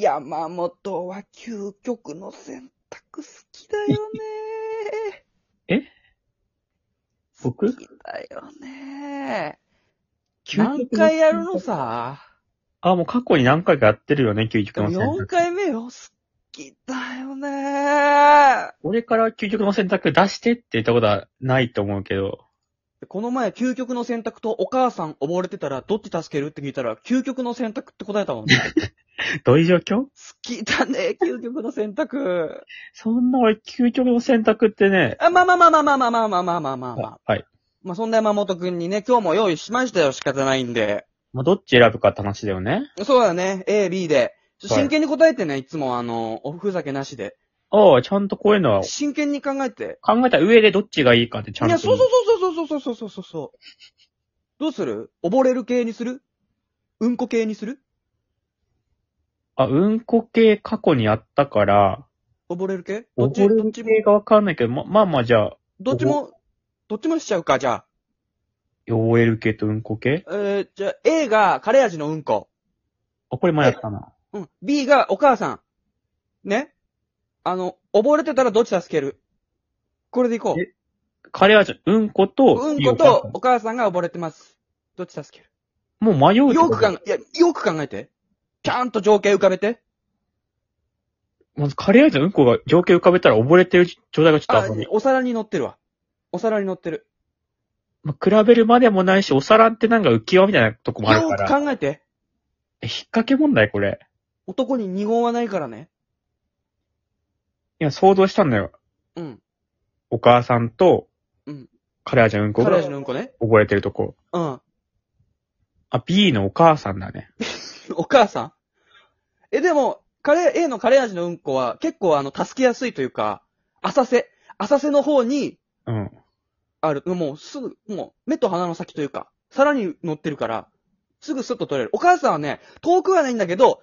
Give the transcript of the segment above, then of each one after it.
山本は究極の選択好きだよね。僕？好きだよね。何回やるのさ？あ、もう過去に何回かやってるよね、究極の選4択。回目よ。好きだよね。俺から究極の選択出してって言ったことはないと思うけど、この前、究極の選択とお母さん溺れてたら、どっち助ける？って聞いたら、究極の選択って答えたもんね。好 どういう状況？きだね、究極の選択。そんな俺、究極の選択ってね、あ、まあまあまあまあまあまあまあまあまあまあまあまあ。はい。まあそんな山本くんにね、今日も用意しましたよ、仕方ないんで。まあ、どっち選ぶかって話だよね。そうだね、A、B で。真剣に答えてね、いつもあの、おふざけなしで。ああ、ちゃんとこういうのは真剣に考えて。考えた上でどっちがいいかってちゃんと。いや、そうそうそうそうそうそうそうそうそう。どうする？溺れる系にする？うんこ系にする？あ、うんこ系過去にあったから、溺れる系？どっち？溺れるどっちも系がわかんないけど、ま、まあまあじゃあ、どっちも、どっちもしちゃうか、じゃあ。汚れる系とうんこ系？えー、じゃあ、A がカレー味のうんこ。あ、これ前やったな。うん。B がお母さん。ね？あの、溺れてたらどっち助ける？これでいこう。えカレー味、うんこと、うんことお母さんが溺れてます。どっち助ける？んもう迷うよく考え、いや、よく考えて。ちゃんと情景浮かべて。まずカレー味のうんこが情景浮かべたら溺れてる状態がちょっとああんまり、お皿に乗ってるわ。お皿に乗ってる。まあ、比べるまでもないし、お皿ってなんか浮き輪みたいなとこもあるよく。考えて。え引っ掛け問題これ。男に二言はないからね。今想像したんだよ。うん。お母さんと、うんカレー味のうんこカレーが味のうんこね。溺れてるとこ。うん。あ、B のお母さんだね。お母さん？え、でも、カレー、A のカレー味のうんこは結構あの、助けやすいというか、浅瀬、浅瀬の方にうん。ある、もうすぐ、もう目と鼻の先というか、さらに乗ってるから、すぐスッと取れる。お母さんはね、遠くはないんだけど、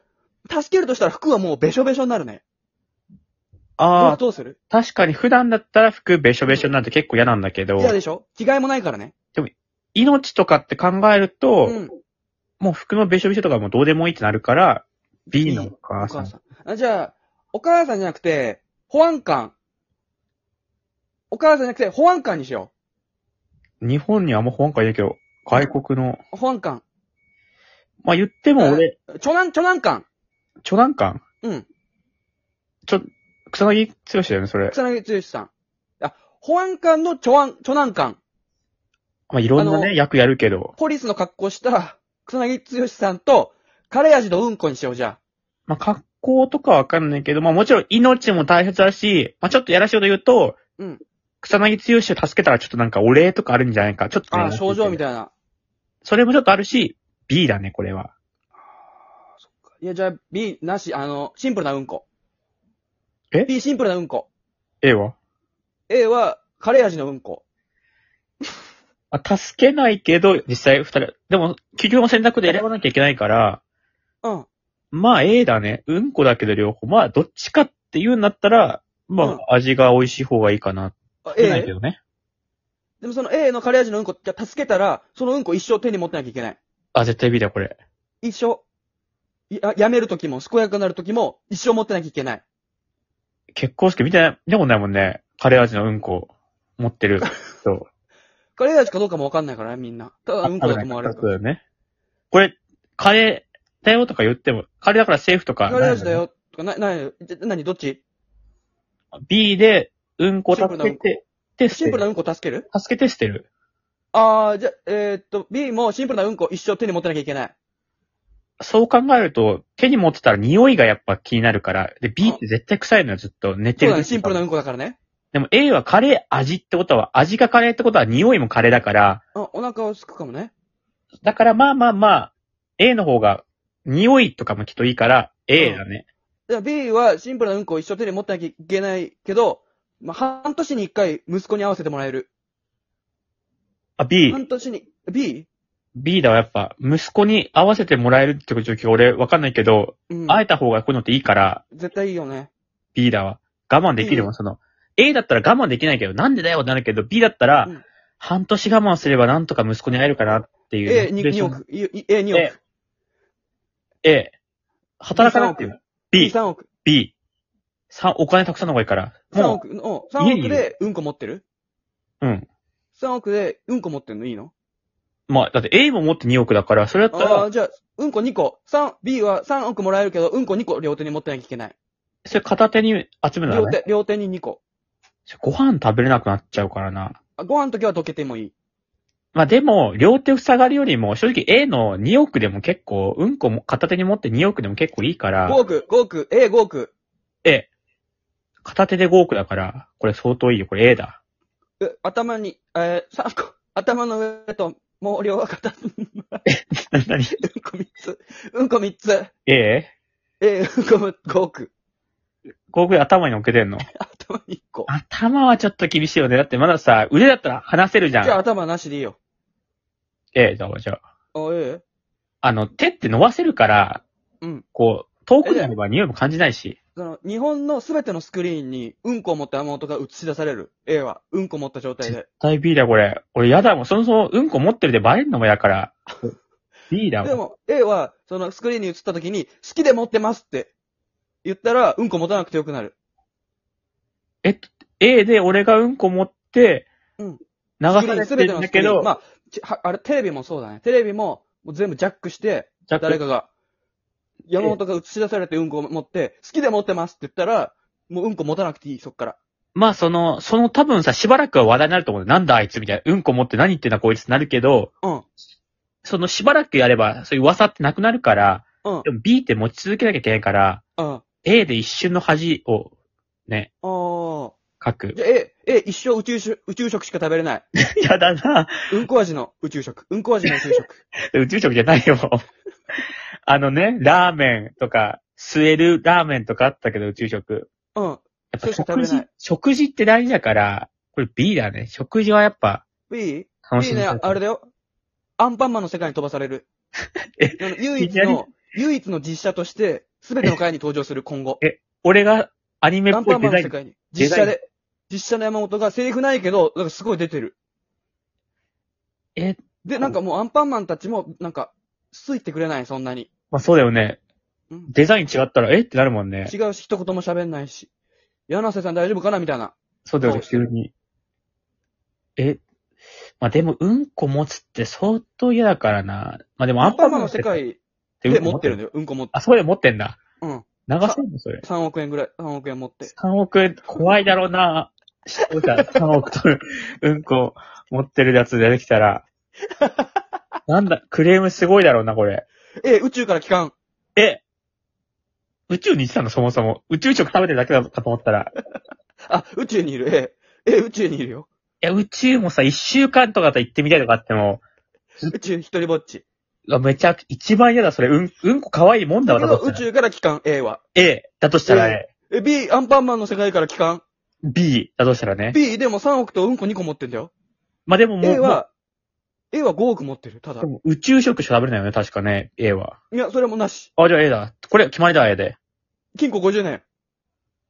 助けるとしたら服はもうべしょべしょになるね。ああ、どうする？確かに普段だったら服べしょべしょになって結構嫌なんだけど、嫌でしょ？着替えもないからね。命とかって考えると、うん。もう服のべしょべしょとかもどうでもいいってなるから、B のおお母さん。あじゃあ、お母さんじゃなくて、保安官。お母さんじゃなくて、保安官にしよ日本にはあんま保安官いないけど、外国の、う。保安官。まあ言っても俺、長男、長男官。長男官？うん。ちょ、草薙剛だよね、それ。草薙剛さん。あ、保安官の長安、長男官。まあいろんなあのね、役やるけど、ポリスの格好した草薙剛さんと、カレー味のうんこにしよう、じゃまあ格好とかわかんないけど、まあもちろん命も大切だし、まあちょっとやらしいこと言うと、うん。草薙剛を助けたらちょっとなんかお礼とかあるんじゃないか。ちょっとあ。ね、あ、症状みいたいな。それもちょっとあるし、B だね、これは。いや、じゃあ、B、なし、あの、シンプルなうんこ。え ?B、シンプルなうんこ。A は？A は、カレー味のうんこ。あ、助けないけど、実際二人、でも、究極の選択で選ばなきゃいけないから、うん。まあ A だね。うんこだけど両方。まあどっちかって言うんだったら、まうんあ味が美味しい方がいいかな。あない A? けどね。でもその A のカレー味のうんこ、じゃあ助けたら、そのうんこ一生手に持ってなきゃいけない。あ、絶対 B だよ、これ。一生。や、やめるときも、健やかになるときも、一生持ってなきゃいけない。結婚式見て見たことないもんね。カレー味のうんこ持ってる。そう。カレー味かどうかもわかんないからね、みんな。ただうんこだと思われる。そうだよね。これ、カレーだよとか言っても、カレーだからセーフとか。カレー味だ。よ。とか、な、な、じゃなに、どっち？B で、うんこ助けて、で。シンプルなうんこ助ける？助けて捨てる。あー、じゃ、えー、っと、B もシンプルなうんこ一生手に持ってなきゃいけない。そう考えると、手に持ってたら匂いがやっぱ気になるから。で、B って絶対臭いのよ、ずっと。寝てそうだね、シンプルなうんこだからね。でも A はカレー味ってことは、味がカレーってことは匂いもカレーだから、あ、お腹をすくかもね。だからまあまあまあ、A の方が、匂いとかもきっといいから、A だね。じゃあ B はシンプルなうんこを一生手に持ってなきゃいけないけど、まあ、半年に一回息子に会わせてもらえる。あ、B、半年に、B? B だわ、やっぱ、息子に合わせてもらえるって状況俺わかんないけど、うん。会えた方がこういうのっていいから、絶対いいよね。B だわ。我慢できるもん、その、A だったら我慢できないけど、なんでだよってなるけど、B だったら、うん半年我慢すればなんとか息子に会えるかなっていう。A2、2億。いい A2 億。A、A、働かなくても。B、3億。B。三お金たくさんの方がいいから。3も億の、3家に億でうんこ持ってる？う、うん。?3 億でうんこ持ってんのいいの？まあ、だって A も持って2億だから、それだったらああ、、じゃあ、うんこ2個。3、B は3億もらえるけど、うんこ2個両手に持ってなきゃいけない。それ片手に集めるの両だね。手、両手に2個。ご飯食べれなくなっちゃうからな。あご飯の時は溶けてもいい。まあでも、両手塞がるよりも、正直 A の2億でも結構、うんこも片手に持って2億でも結構いいから5、億、5億、A5 億。A。片手で5億だから、これ相当いいよ。これ A だ。え頭に、えー、3個。頭の上と、もう両は片、うんこ何3つ。うんこ3つ。?A? え？ー、うんこ5億。5億で頭に乗っけてんの？頭1個。頭はちょっと厳しいよね。だってまださ、腕だったら離せるじゃん。じゃあ頭なしでいいよ。A だわ、じゃあ。あ、ええあの、手って伸ばせるから、うん。こう、遠くにあれば匂いも感じないし。その、日本のすべてのスクリーンに、うんこを持った山本が映し出される。A は、うんこ持った状態で絶。対 B だ、これ。俺やだもん。そもそもうんこ持ってるでバレんのもやから。B だわ。でも、A は、そのスクリーンに映った時に、好きで持ってますって言ったら、うんこ持たなくてよくなる。えっと、A で俺がうんこ持って、うん流されてるんだけど、まあ、ちはあれ、テレビもそうだね。テレビも、もう全部ジャックして、誰かが、山本が映し出されてうんこを持って、好きで持ってますって言ったら、もううんこ持たなくていい、そっから。まあその、その多分さ、しばらくは話題になると思う。なんだあいつみたいな。うんこ持って何言ってんだこいつってなるけど、うん。そのしばらくやれば、そういう噂ってなくなるから、うん。でも B って持ち続けなきゃいけないから、うん。A で一瞬の恥をね、ああ。書くじ。ゃあ、A、A、一生宇宙食、宇宙食しか食べれない。やだな。うんこ味の宇宙食。うんこ味の宇宙食。宇宙食じゃないよ。あのね、ラーメンとか、吸えるラーメンとかあったけど、宇宙食。うん。やっぱそれしか食べ食事い、食事って大事だから、これ B だね。食事はやっぱ B? 楽し B ね、みたいあれだよ。アンパンマンの世界に飛ばされる。えあの唯一の、唯一の実写として、すべての回に登場する今後。俺がアニメっアンパン。マンの世界に。実写で。実写の山本がセリフないけど、なんかすごい出てる。え、で、なんかもうアンパンマンたちも、なんか、ついてくれない、そんなに。まあそうだよね。うん。デザイン違ったら、え？ってなるもんね。違うし、一言も喋んないし。柳瀬さん大丈夫かな？みたいな。そうだよね、そう急に。え、まあでも、うんこ持つって相当嫌だからな。まあでも、アンパンマンのアンパンマンの世世界界で持ってるんだよ。うんこ持って。あ、そこで持ってんだ。うん。流せんのそれ。3億円ぐらい、3億円持って。3億円、怖いだろうな。視聴者3億と、うんこ持ってるやつ出てきたら。なんだ、クレームすごいだろうな、これ。え、宇宙から帰還。え宇宙に行ってたの、そもそも。宇宙食食べてるだけだかと思ったら。あ、宇宙にいる。え、え、宇宙にいるよ。いや、宇宙もさ、一週間とかと行ってみたいとかあっても、宇宙一人ぼっち。うわめちゃく、一番嫌だ、それ。うん、うんこ可愛いもんだわ、だとしたら。宙から帰還、A は。A、だとしたらね、え、B、アンパンマンの世界から帰還。B、だとしたらね。B、でも3億とうんこ2個持ってんだよ。まあ、でももう、A は、A は5億持ってる。ただで。も宇宙食しか食べれないよね、確かね、A は。いや、それもなし。あ、じゃあ A だ。これ、決まりだ、A で。金庫50年。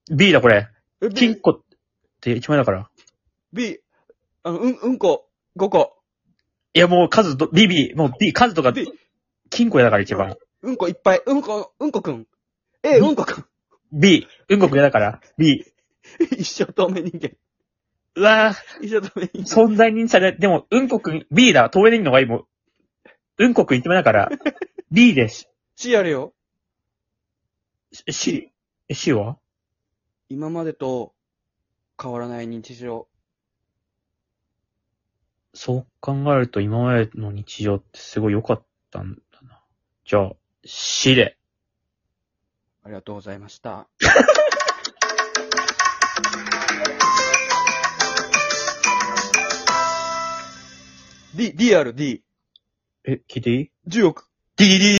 B だ、これ。え、金庫って一枚だから。B、あの、うん、うんこ5個。いや、もう数ど、B、B、もう B、数とか B、金庫やだから一番。うんこいっぱい。うんこ、うんこくん。A、うんこくん。B、うんこくやだから。B。一生透明人間。うわぁ、一生透明人間。存在認知され、でも、うんこくん、B だ、遠いのがいいもん。うんこくん一枚だから。B です。C あるよ。C、え C は？今までと変わらない日常。そう考えると今までの日常ってすごい良かったんだな。じゃあ、C で。ありがとうございました。D、D ある D。え、聞いていい？10億。?D、D、